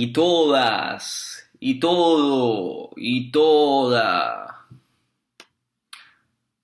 y todas y todo y toda.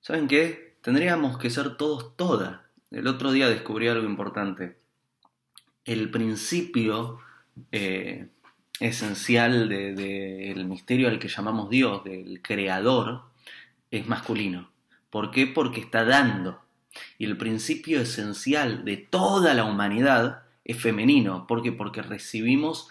¿Saben qué? Tendríamos que ser todos toda. El otro día descubrí algo importante. El principio eh, esencial del misterio al que llamamos Dios, del creador, es masculino. ¿Por qué? Porque está dando. Y el principio esencial de toda la humanidad es femenino. ¿Por qué? Porque recibimos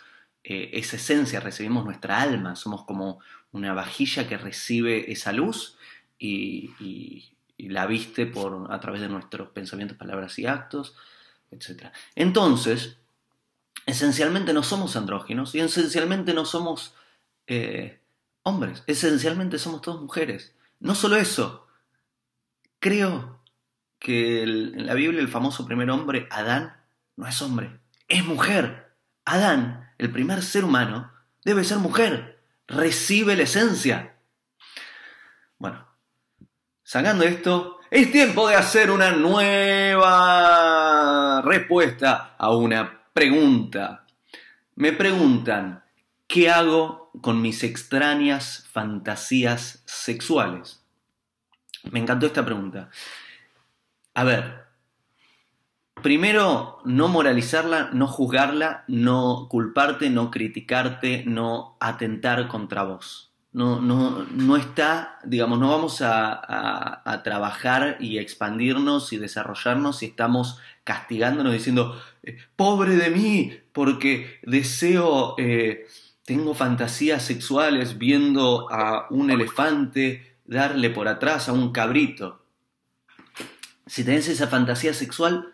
eh, esa esencia, recibimos nuestra alma, somos como una vajilla que recibe esa luz y, la viste por, a través de nuestros pensamientos, palabras y actos, etc. Entonces, esencialmente no somos andróginos y esencialmente no somos eh, hombres, esencialmente somos todas mujeres. No solo eso, creo que en la Biblia el famoso primer hombre, Adán, no es hombre, es mujer. Adán, el primer ser humano, debe ser mujer, recibe la esencia. Bueno, sacando esto, es tiempo de hacer una nueva respuesta a una pregunta. Me preguntan, ¿qué hago con mis extrañas fantasías sexuales? Me encantó esta pregunta. A ver, primero, no moralizarla, no juzgarla, no culparte, no criticarte, no atentar contra vos. No, no, no está, digamos, no vamos a, trabajar y expandirnos y desarrollarnos si estamos castigándonos diciendo, eh, pobre de mí, porque deseo, eh, tengo fantasías sexuales viendo a un elefante darle por atrás a un cabrito. Si tenés esa fantasía sexual,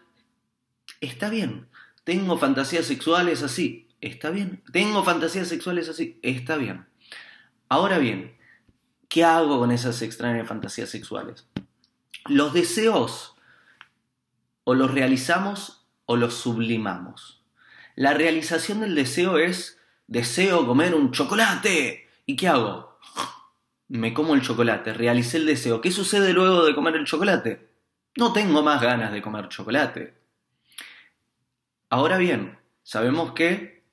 está bien. Tengo fantasías sexuales así, está bien. Tengo fantasías sexuales así, está bien. Ahora bien, ¿qué hago con esas extrañas fantasías sexuales? Los deseos o los realizamos o los sublimamos. La realización del deseo es deseo comer un chocolate. ¿Y qué hago? Me como el chocolate, realicé el deseo. ¿Qué sucede luego de comer el chocolate? No tengo más ganas de comer chocolate. Ahora bien, sabemos que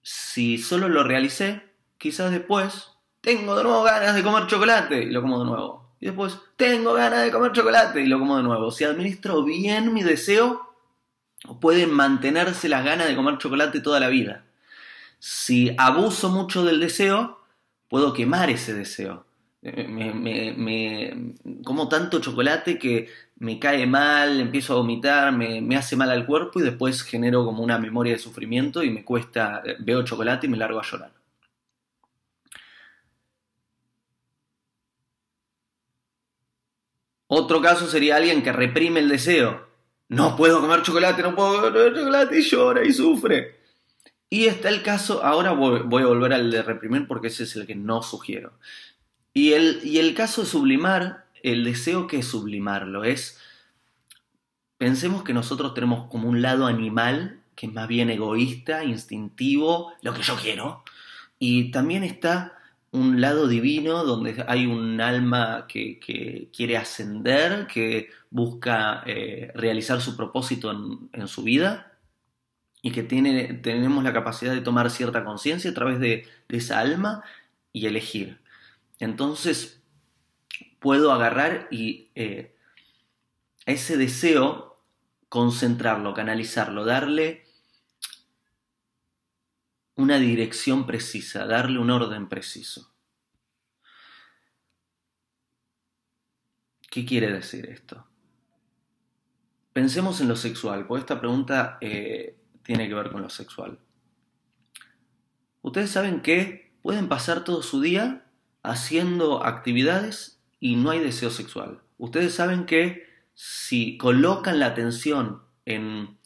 si solo lo realicé, quizás después tengo de nuevo ganas de comer chocolate y lo como de nuevo. Y después tengo ganas de comer chocolate y lo como de nuevo. Si administro bien mi deseo, pueden mantenerse las ganas de comer chocolate toda la vida. Si abuso mucho del deseo, puedo quemar ese deseo me, como tanto chocolate que me cae mal, empiezo a vomitar, me, hace mal al cuerpo y después genero como una memoria de sufrimiento y me cuesta, veo chocolate y me largo a llorar. Otro caso sería alguien que reprime el deseo. No puedo comer chocolate, no puedo comer chocolate y llora y sufre. Y está el caso, ahora voy a volver al de reprimir porque ese es el que no sugiero. Y el, y el caso de sublimar, el deseo que es sublimarlo es, pensemos que nosotros tenemos como un lado animal, que es más bien egoísta, instintivo, lo que yo quiero, y también está un lado divino donde hay un alma que, quiere ascender, que busca eh, realizar su propósito en, su vida y que tiene, tenemos la capacidad de tomar cierta conciencia a través de, de esa alma y elegir. Entonces puedo agarrar y eh, ese deseo concentrarlo, canalizarlo, darle una dirección precisa, darle un orden preciso. ¿Qué quiere decir esto? Pensemos en lo sexual, porque esta pregunta eh, tiene que ver con lo sexual. Ustedes saben que pueden pasar todo su día haciendo actividades y no hay deseo sexual. Ustedes saben que si colocan la atención en,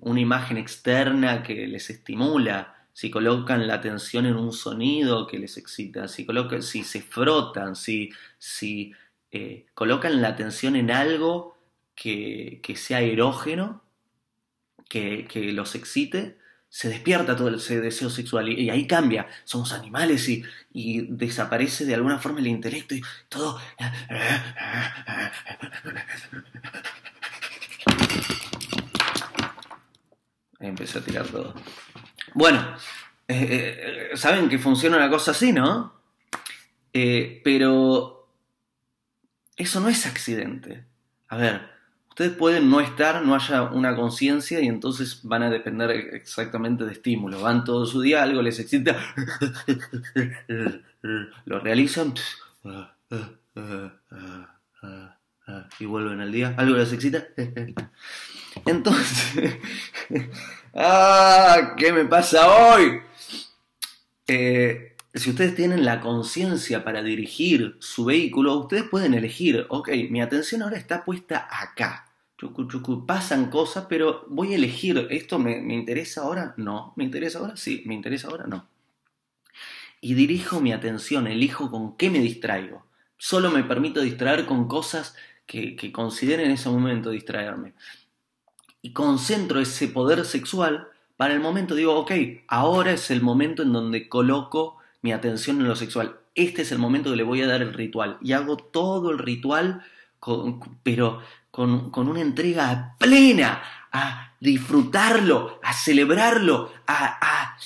una imagen externa que les estimula, si colocan la atención en un sonido que les excita, si, colocan, si se frotan, si, si eh, colocan la atención en algo que, sea erógeno, que, que los excite, se despierta todo ese deseo sexual y, ahí cambia. Somos animales y, desaparece de alguna forma el intelecto y todo. Ahí empecé a tirar todo. Bueno, eh, eh, saben que funciona una cosa así, ¿no? Eh, pero eso no es accidente. A ver, ustedes pueden no estar, no haya una conciencia y entonces van a depender exactamente de estímulo. Van todo su día, algo les excita, lo realizan y vuelven al día, algo les excita. Entonces, ¡ah! ¿Qué me pasa hoy? Eh, si ustedes tienen la conciencia para dirigir su vehículo, ustedes pueden elegir, ok, mi atención ahora está puesta acá. pasan cosas, pero voy a elegir, ¿esto me, me interesa ahora? No. ¿Me interesa ahora? Sí. ¿Me interesa ahora? No. Y dirijo mi atención, elijo con qué me distraigo. Solo me permito distraer con cosas que, que en ese momento distraerme. Y concentro ese poder sexual para el momento, digo, ok, ahora es el momento en donde coloco mi atención en lo sexual. Este es el momento que le voy a dar el ritual. Y hago todo el ritual, pero con, una entrega plena, a disfrutarlo, a celebrarlo, a,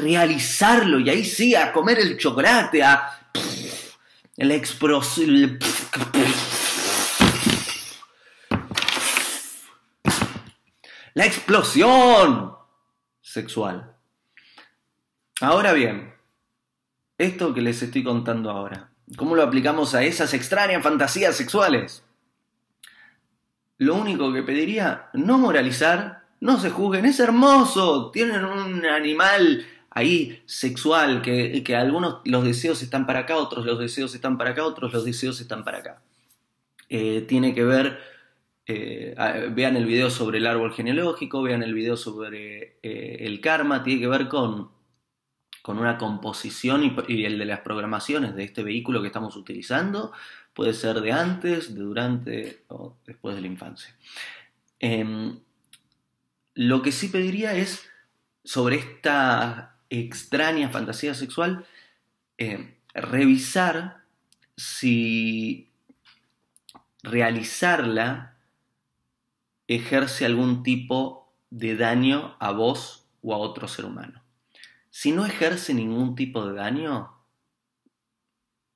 realizarlo. Y ahí sí, a comer el chocolate, a... La explosión sexual. Ahora bien, esto que les estoy contando ahora, ¿cómo lo aplicamos a esas extrañas fantasías sexuales? Lo único que pediría, no moralizar, no se juzguen, es hermoso, tienen un animal ahí sexual, que, que algunos los deseos están para acá, otros los deseos están para acá, otros los deseos están para acá. Eh, tiene que ver, eh, vean el video sobre el árbol genealógico, vean el video sobre eh, el karma, tiene que ver con con una composición y, el de las programaciones de este vehículo que estamos utilizando puede ser de antes, de durante o después de la infancia. Em, lo que sí pediría es, sobre esta extraña fantasía sexual, em, revisar si realizarla ejerce algún tipo de daño a vos o a otro ser humano. Si no ejerce ningún tipo de daño,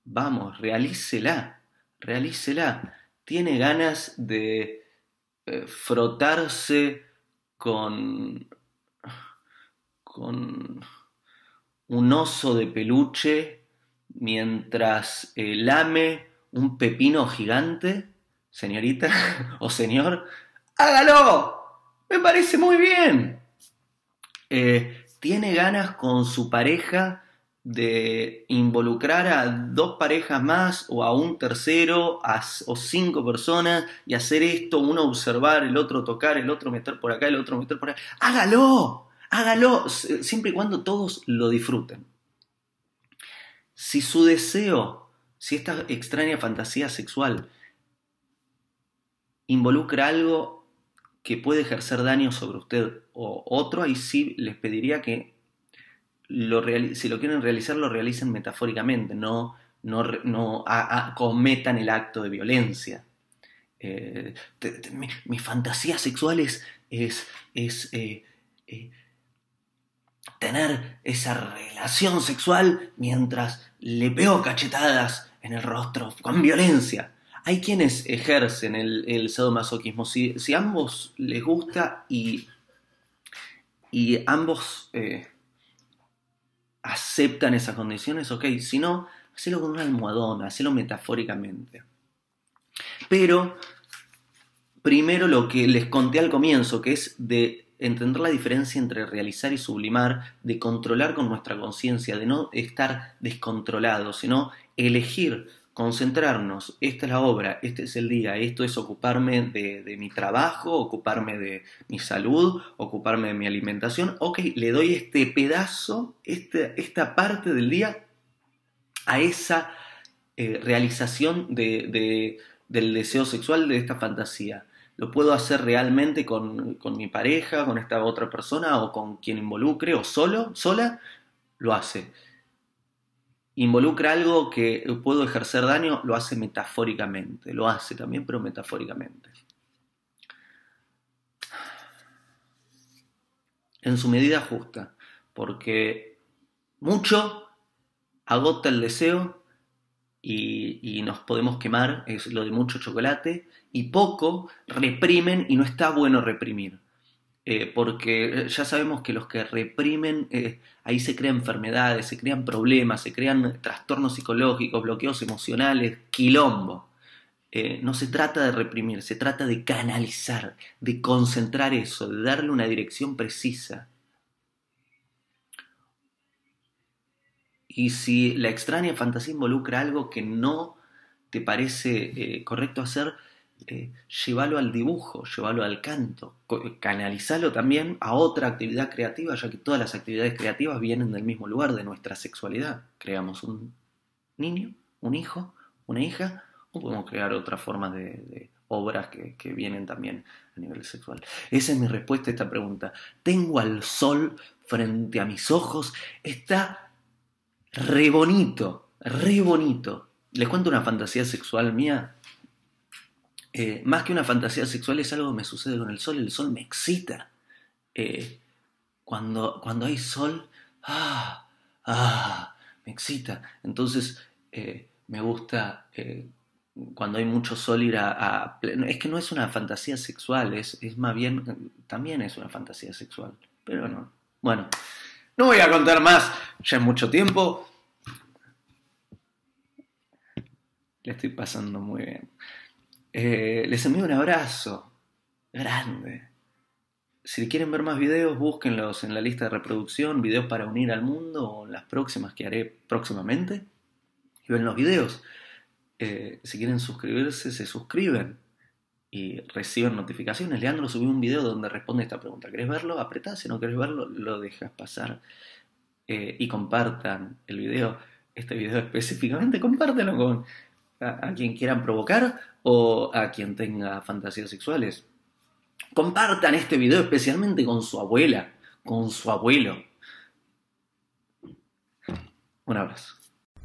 vamos, realícela, realícela. Tiene ganas de eh, frotarse con, con un oso de peluche mientras eh, lame un pepino gigante, señorita o señor, hágalo. Me parece muy bien. Eh, tiene ganas con su pareja de involucrar a dos parejas más o a un tercero o cinco personas y hacer esto, uno observar, el otro tocar, el otro meter por acá, el otro meter por acá. Hágalo, hágalo, siempre y cuando todos lo disfruten. Si su deseo, si esta extraña fantasía sexual involucra algo que puede ejercer daño sobre usted o otro, ahí sí les pediría que lo si lo quieren realizar, lo realicen metafóricamente, no, no, cometan el acto de violencia. Eh, mi, fantasía sexual es, es, eh, eh, tener esa relación sexual mientras le pego cachetadas en el rostro con violencia hay quienes ejercen el, sadomasoquismo. Si, si ambos les gusta y, y ambos eh, aceptan esas condiciones, ok. Si no, hacelo con una almohadona, hacelo metafóricamente. Pero primero lo que les conté al comienzo, que es de entender la diferencia entre realizar y sublimar, de controlar con nuestra conciencia, de no estar descontrolado, sino elegir concentrarnos, esta es la obra, este es el día, esto es ocuparme de, mi trabajo, ocuparme de mi salud, ocuparme de mi alimentación, ok, le doy este pedazo, este, esta parte del día a esa eh, realización de, del deseo sexual, de esta fantasía. Lo puedo hacer realmente con, con mi pareja, con esta otra persona o con quien involucre o solo, sola, lo hace involucra algo que puedo ejercer daño, lo hace metafóricamente, lo hace también, pero metafóricamente. en su medida justa, porque mucho agota el deseo y, nos podemos quemar, es lo de mucho chocolate, y poco reprimen y no está bueno reprimir. Eh, porque ya sabemos que los que reprimen, eh, ahí se crean enfermedades, se crean problemas, se crean trastornos psicológicos, bloqueos emocionales, quilombo. Eh, no se trata de reprimir, se trata de canalizar, de concentrar eso, de darle una dirección precisa. Y si la extraña fantasía involucra algo que no te parece eh, correcto hacer, eh, llévalo al dibujo, llévalo al canto, canalizalo también a otra actividad creativa, ya que todas las actividades creativas vienen del mismo lugar, de nuestra sexualidad. Creamos un niño, un hijo, una hija, o podemos crear otras formas de, obras que, que, vienen también a nivel sexual. Esa es mi respuesta a esta pregunta. ¿Tengo al sol frente a mis ojos? Está re bonito, re bonito. Les cuento una fantasía sexual mía. Eh, más que una fantasía sexual es algo que me sucede con el sol. El sol me excita. Eh, cuando, cuando hay sol, ah, ah, me excita. Entonces, eh, me gusta cuando hay mucho sol ir a, Es que no es una fantasía sexual, es, es más bien... También es una fantasía sexual, pero no. Bueno, no voy a contar más, ya es mucho tiempo. Le estoy pasando muy bien. Eh, les envío un abrazo grande. Si quieren ver más videos, búsquenlos en la lista de reproducción, videos para unir al mundo o las próximas que haré próximamente. Y ven los videos. Eh, si quieren suscribirse, se suscriben y reciben notificaciones. Leandro subió un video donde responde esta pregunta. ¿Querés verlo? Apretá, si no querés verlo, lo dejas pasar. Eh, y compartan el video, este video específicamente, compártelo con a, quien quieran provocar o a quien tenga fantasías sexuales. Compartan este video especialmente con su abuela, con su abuelo. Un abrazo.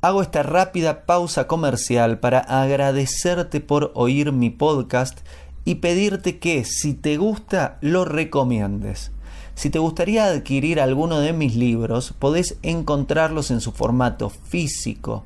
Hago esta rápida pausa comercial para agradecerte por oír mi podcast y pedirte que si te gusta lo recomiendes. Si te gustaría adquirir alguno de mis libros, podés encontrarlos en su formato físico